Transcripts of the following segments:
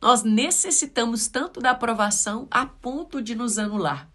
nós necessitamos tanto da aprovação a ponto de nos anular.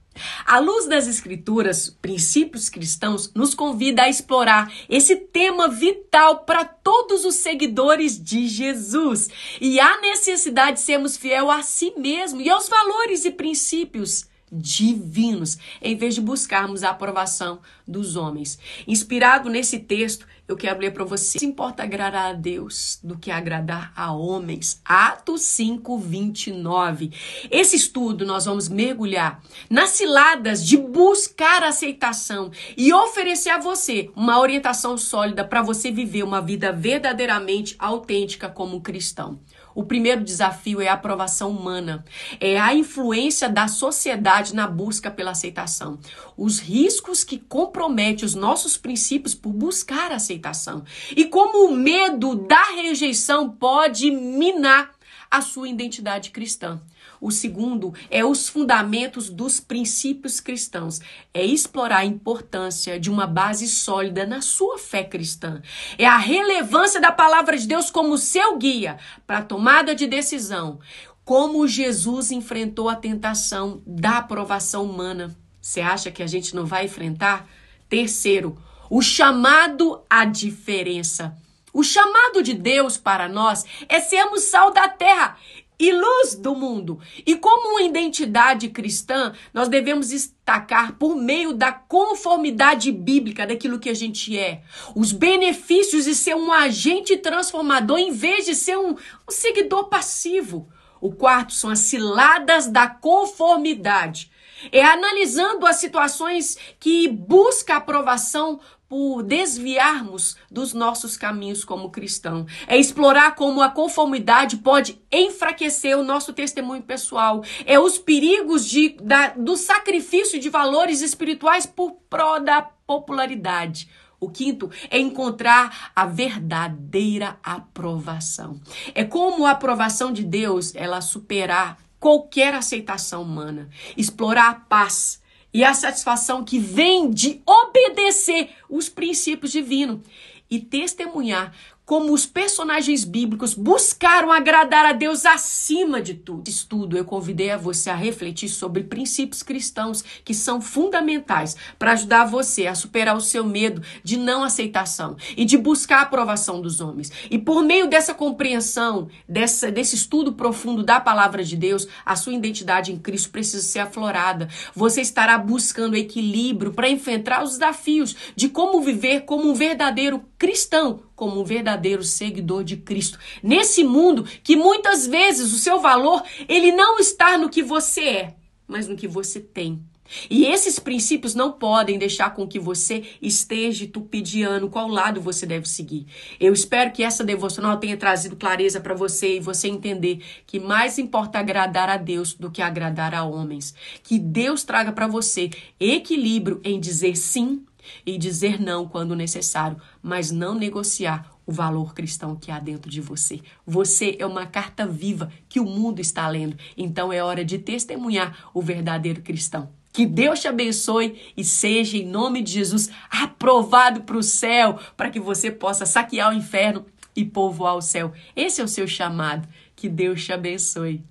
A luz das escrituras, princípios cristãos, nos convida a explorar esse tema vital para todos os seguidores de Jesus. E a necessidade de sermos fiel a si mesmo e aos valores e princípios divinos, em vez de buscarmos a aprovação dos homens. Inspirado nesse texto, eu quero ler para você. Se importa agradar a Deus do que agradar a homens. Atos 5, 29. Esse estudo nós vamos mergulhar nas ciladas de buscar aceitação e oferecer a você uma orientação sólida para você viver uma vida verdadeiramente autêntica como cristão. O primeiro desafio é a aprovação humana, é a influência da sociedade na busca pela aceitação, os riscos que comprometem os nossos princípios por buscar aceitação e como o medo da rejeição pode minar a sua identidade cristã. O segundo é os fundamentos dos princípios cristãos. É explorar a importância de uma base sólida na sua fé cristã. É a relevância da palavra de Deus como seu guia para a tomada de decisão. Como Jesus enfrentou a tentação da aprovação humana. Você acha que a gente não vai enfrentar? Terceiro, o chamado à diferença. O chamado de Deus para nós é sermos sal da terra e luz do mundo. E como uma identidade cristã, nós devemos destacar por meio da conformidade bíblica daquilo que a gente é, os benefícios de ser um agente transformador em vez de ser um, um seguidor passivo. O quarto são as ciladas da conformidade. É analisando as situações que busca aprovação por desviarmos dos nossos caminhos como cristão. É explorar como a conformidade pode enfraquecer o nosso testemunho pessoal. É os perigos de, da, do sacrifício de valores espirituais por pró da popularidade. O quinto é encontrar a verdadeira aprovação. É como a aprovação de Deus ela superar qualquer aceitação humana, explorar a paz e a satisfação que vem de obedecer os princípios divinos e testemunhar como os personagens bíblicos buscaram agradar a Deus acima de tudo. Estudo, eu convidei a você a refletir sobre princípios cristãos que são fundamentais para ajudar você a superar o seu medo de não aceitação e de buscar a aprovação dos homens. E por meio dessa compreensão, dessa, desse estudo profundo da palavra de Deus, a sua identidade em Cristo precisa ser aflorada. Você estará buscando equilíbrio para enfrentar os desafios de como viver como um verdadeiro cristão como um verdadeiro seguidor de Cristo. Nesse mundo que muitas vezes o seu valor, ele não está no que você é, mas no que você tem. E esses princípios não podem deixar com que você esteja tupidiano qual lado você deve seguir. Eu espero que essa devocional tenha trazido clareza para você e você entender que mais importa agradar a Deus do que agradar a homens. Que Deus traga para você equilíbrio em dizer sim e dizer não quando necessário, mas não negociar o valor cristão que há dentro de você. Você é uma carta viva que o mundo está lendo, então é hora de testemunhar o verdadeiro cristão. Que Deus te abençoe e seja, em nome de Jesus, aprovado para o céu, para que você possa saquear o inferno e povoar o céu. Esse é o seu chamado. Que Deus te abençoe.